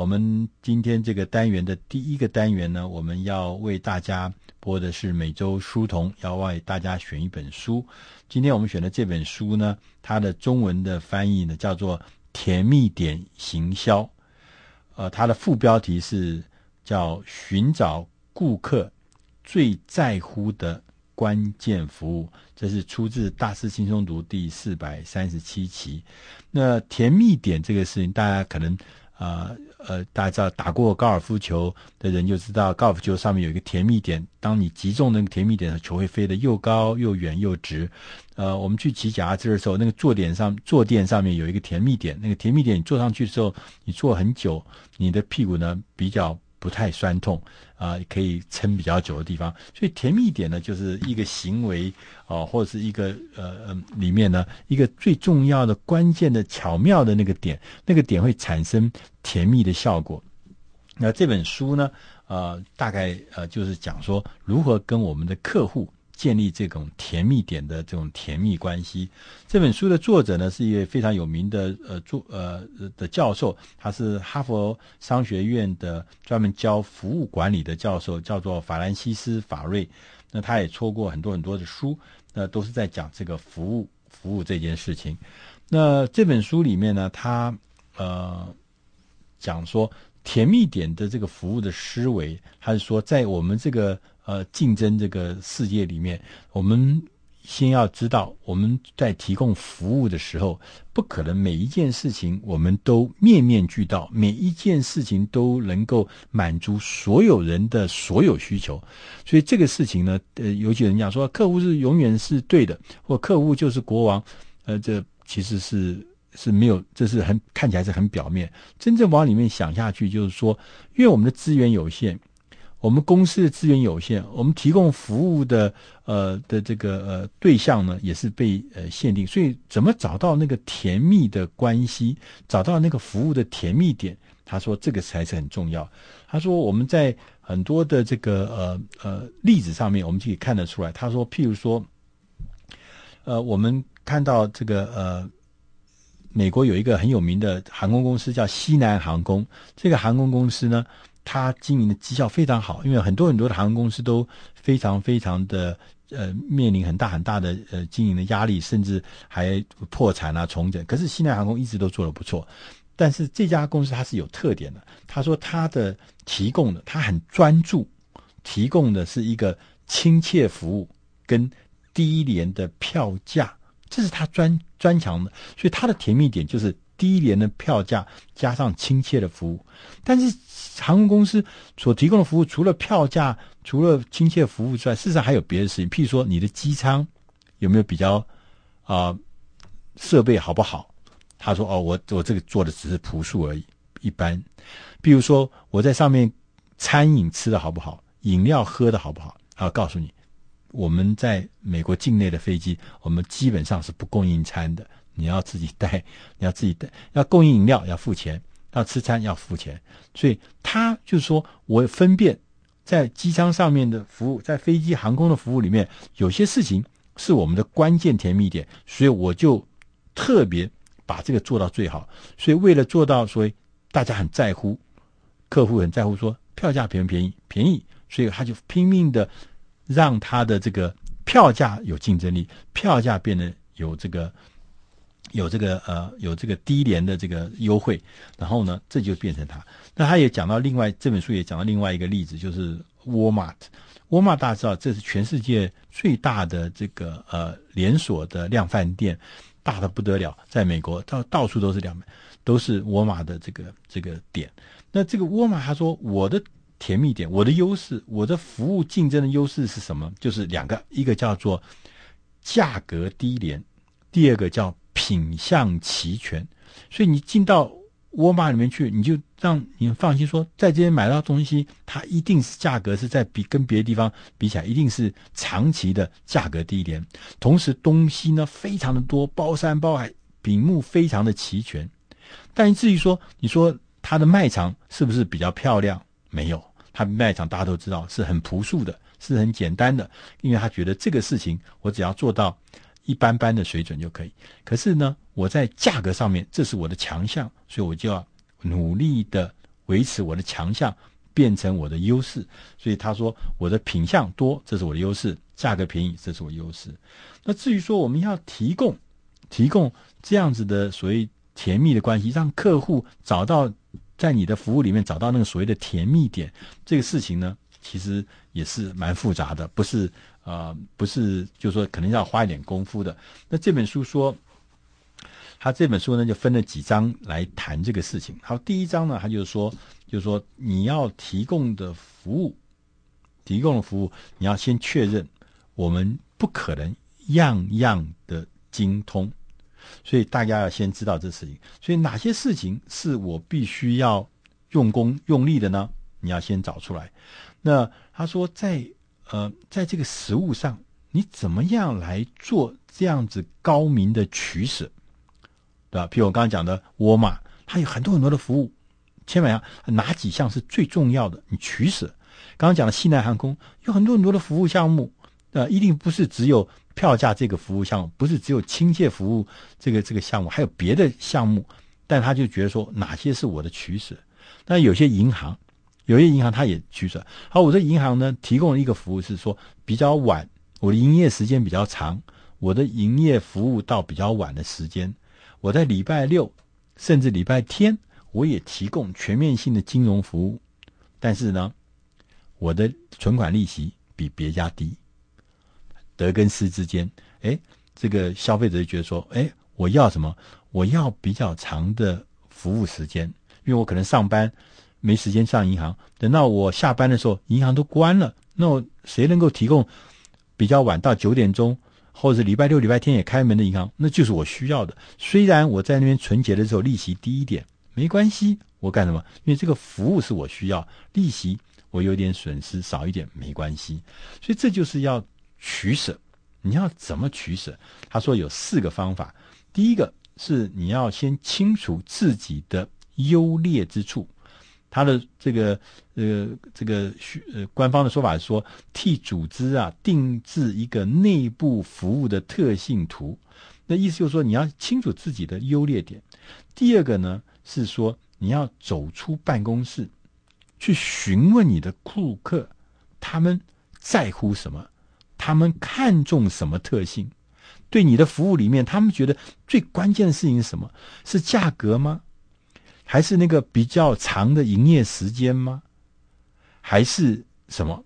我们今天这个单元的第一个单元呢，我们要为大家播的是每周书童，要为大家选一本书。今天我们选的这本书呢，它的中文的翻译呢叫做《甜蜜点行销》，呃，它的副标题是叫“寻找顾客最在乎的关键服务”，这是出自《大师轻松读》第四百三十七期。那甜蜜点这个事情，大家可能。啊，呃大家知道打过高尔夫球的人就知道，高尔夫球上面有一个甜蜜点，当你击中那个甜蜜点球会飞得又高又远又直。呃，我们去骑脚踏车的时候，那个坐垫上坐垫上面有一个甜蜜点，那个甜蜜点你坐上去的时候，你坐很久，你的屁股呢比较。不太酸痛啊，可以撑比较久的地方。所以甜蜜点呢，就是一个行为啊，或者是一个呃呃里面呢一个最重要的关键的巧妙的那个点，那个点会产生甜蜜的效果。那这本书呢，呃，大概呃就是讲说如何跟我们的客户。建立这种甜蜜点的这种甜蜜关系。这本书的作者呢，是一位非常有名的呃作呃的教授，他是哈佛商学院的专门教服务管理的教授，叫做法兰西斯·法瑞。那他也出过很多很多的书，那都是在讲这个服务服务这件事情。那这本书里面呢，他呃讲说甜蜜点的这个服务的思维，他是说在我们这个。呃，竞争这个世界里面，我们先要知道，我们在提供服务的时候，不可能每一件事情我们都面面俱到，每一件事情都能够满足所有人的所有需求。所以这个事情呢，呃，尤其人家说，客户是永远是对的，或客户就是国王，呃，这其实是是没有，这是很看起来是很表面。真正往里面想下去，就是说，因为我们的资源有限。我们公司的资源有限，我们提供服务的呃的这个呃对象呢，也是被呃限定，所以怎么找到那个甜蜜的关系，找到那个服务的甜蜜点？他说这个才是很重要。他说我们在很多的这个呃呃例子上面，我们就可以看得出来。他说，譬如说，呃，我们看到这个呃，美国有一个很有名的航空公司叫西南航空，这个航空公司呢。他经营的绩效非常好，因为很多很多的航空公司都非常非常的呃面临很大很大的呃经营的压力，甚至还破产啊重整。可是西南航空一直都做得不错，但是这家公司它是有特点的。他说他的提供的他很专注，提供的是一个亲切服务跟低廉的票价，这是他专专长的。所以他的甜蜜点就是。低廉的票价加上亲切的服务，但是航空公司所提供的服务除了票价、除了亲切服务之外，事实上还有别的事情。譬如说，你的机舱有没有比较啊、设备好不好？他说：“哦，我我这个做的只是朴素而已，一般。”比如说，我在上面餐饮吃的好不好，饮料喝的好不好？他要告诉你，我们在美国境内的飞机，我们基本上是不供应餐的。你要自己带，你要自己带，要供应饮料要付钱，要吃餐要付钱，所以他就是说我分辨在机舱上面的服务，在飞机航空的服务里面，有些事情是我们的关键甜蜜点，所以我就特别把这个做到最好。所以为了做到，所以大家很在乎，客户很在乎说票价便不便宜？便宜，所以他就拼命的让他的这个票价有竞争力，票价变得有这个。有这个呃，有这个低廉的这个优惠，然后呢，这就变成他。那他也讲到另外这本书也讲到另外一个例子，就是沃尔玛。沃尔玛大家知道，这是全世界最大的这个呃连锁的量贩店，大的不得了，在美国到到处都是量，都是沃尔玛的这个这个点。那这个沃尔玛他说，我的甜蜜点，我的优势，我的服务竞争的优势是什么？就是两个，一个叫做价格低廉，第二个叫。品相齐全，所以你进到沃尔玛里面去，你就让你放心说，在这边买到东西，它一定是价格是在比跟别的地方比起来，一定是长期的价格低廉。同时东西呢非常的多，包山包海，品目非常的齐全。但至于说，你说它的卖场是不是比较漂亮？没有，它卖场大家都知道是很朴素的，是很简单的，因为他觉得这个事情我只要做到。一般般的水准就可以。可是呢，我在价格上面，这是我的强项，所以我就要努力的维持我的强项，变成我的优势。所以他说，我的品相多，这是我的优势；价格便宜，这是我优势。那至于说我们要提供提供这样子的所谓甜蜜的关系，让客户找到在你的服务里面找到那个所谓的甜蜜点，这个事情呢，其实也是蛮复杂的，不是呃，不是就是说可能要花一点功夫的。那这本书说。他这本书呢，就分了几章来谈这个事情。好，第一章呢，他就是说，就是说你要提供的服务，提供的服务，你要先确认，我们不可能样样的精通，所以大家要先知道这事情。所以哪些事情是我必须要用功用力的呢？你要先找出来。那他说在，呃，在这个实物上，你怎么样来做这样子高明的取舍？对吧？譬如我刚刚讲的沃尔玛，它有很多很多的服务，千万要哪几项是最重要的？你取舍。刚刚讲的西南航空有很多很多的服务项目，呃，一定不是只有票价这个服务项目，不是只有亲切服务这个这个项目，还有别的项目。但他就觉得说，哪些是我的取舍？那有些银行，有些银行它也取舍。好，我这银行呢，提供一个服务是说比较晚，我的营业时间比较长，我的营业服务到比较晚的时间。我在礼拜六甚至礼拜天，我也提供全面性的金融服务，但是呢，我的存款利息比别家低。得跟失之间，哎，这个消费者就觉得说，哎，我要什么？我要比较长的服务时间，因为我可能上班没时间上银行，等到我下班的时候，银行都关了。那我谁能够提供比较晚到九点钟？或者礼拜六、礼拜天也开门的银行，那就是我需要的。虽然我在那边存钱的时候利息低一点，没关系，我干什么？因为这个服务是我需要，利息我有点损失少一点没关系。所以这就是要取舍。你要怎么取舍？他说有四个方法。第一个是你要先清楚自己的优劣之处。他的这个呃这个呃官方的说法是说，替组织啊定制一个内部服务的特性图，那意思就是说你要清楚自己的优劣点。第二个呢是说你要走出办公室，去询问你的顾客，他们在乎什么，他们看重什么特性，对你的服务里面，他们觉得最关键的事情是什么？是价格吗？还是那个比较长的营业时间吗？还是什么？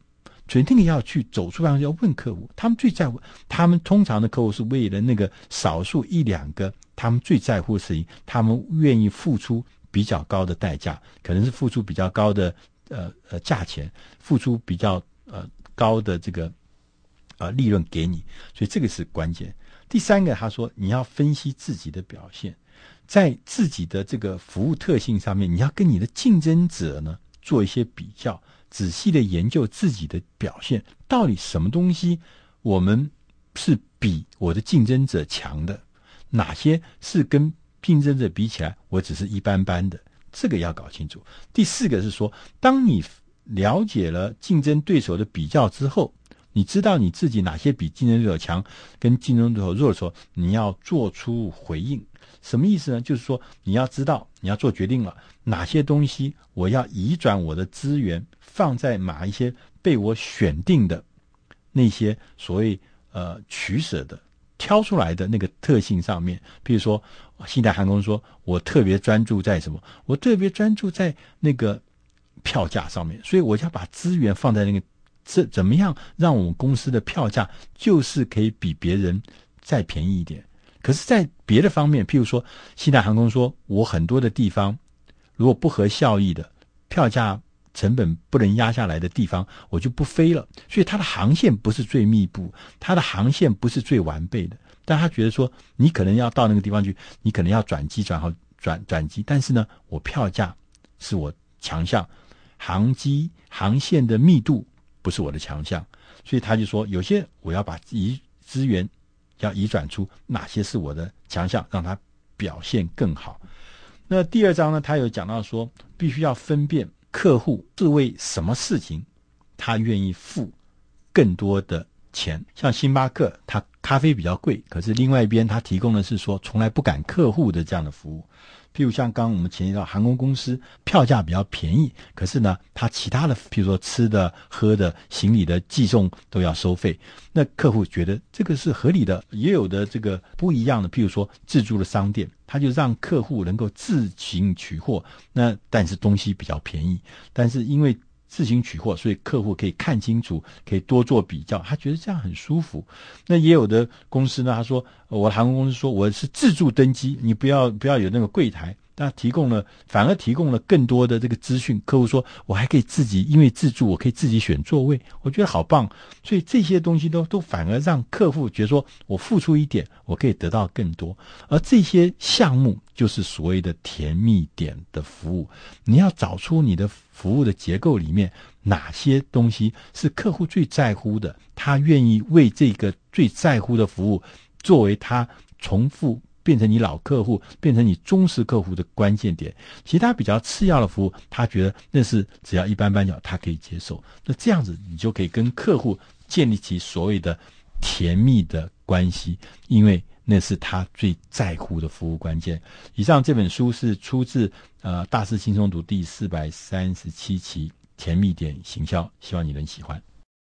所以那个要去走出办公室，要问客户，他们最在乎。他们通常的客户是为了那个少数一两个他们最在乎的事情，他们愿意付出比较高的代价，可能是付出比较高的呃呃价钱，付出比较呃高的这个呃利润给你。所以这个是关键。第三个，他说你要分析自己的表现。在自己的这个服务特性上面，你要跟你的竞争者呢做一些比较，仔细的研究自己的表现，到底什么东西我们是比我的竞争者强的，哪些是跟竞争者比起来我只是一般般的，这个要搞清楚。第四个是说，当你了解了竞争对手的比较之后，你知道你自己哪些比竞争对手强，跟竞争对手弱的时候，你要做出回应。什么意思呢？就是说，你要知道，你要做决定了，哪些东西我要移转我的资源放在哪一些被我选定的那些所谓呃取舍的挑出来的那个特性上面。比如说，西南航空说，我特别专注在什么？我特别专注在那个票价上面，所以我要把资源放在那个这怎么样让我们公司的票价就是可以比别人再便宜一点。可是，在别的方面，譬如说，西南航空说，我很多的地方，如果不合效益的，票价成本不能压下来的地方，我就不飞了。所以，它的航线不是最密布，它的航线不是最完备的。但他觉得说，你可能要到那个地方去，你可能要转机转好转转机，但是呢，我票价是我强项，航机航线的密度不是我的强项，所以他就说，有些我要把资资源。要移转出哪些是我的强项，让他表现更好。那第二章呢，他有讲到说，必须要分辨客户是为什么事情，他愿意付更多的钱。像星巴克，他咖啡比较贵，可是另外一边他提供的是说从来不赶客户的这样的服务。譬如像刚刚我们前提到航空公司票价比较便宜，可是呢，它其他的譬如说吃的、喝的、行李的寄送都要收费，那客户觉得这个是合理的。也有的这个不一样的，譬如说自助的商店，他就让客户能够自行取货，那但是东西比较便宜，但是因为。自行取货，所以客户可以看清楚，可以多做比较，他觉得这样很舒服。那也有的公司呢，他说，我的航空公司说我是自助登机，你不要不要有那个柜台。那提供了，反而提供了更多的这个资讯。客户说，我还可以自己，因为自助，我可以自己选座位，我觉得好棒。所以这些东西都都反而让客户觉得说，我付出一点，我可以得到更多。而这些项目就是所谓的甜蜜点的服务。你要找出你的服务的结构里面哪些东西是客户最在乎的，他愿意为这个最在乎的服务作为他重复。变成你老客户，变成你忠实客户的关键点。其他比较次要的服务，他觉得那是只要一般般，他可以接受。那这样子，你就可以跟客户建立起所谓的甜蜜的关系，因为那是他最在乎的服务关键。以上这本书是出自呃《大师轻松读》第四百三十七期《甜蜜点行销》，希望你能喜欢。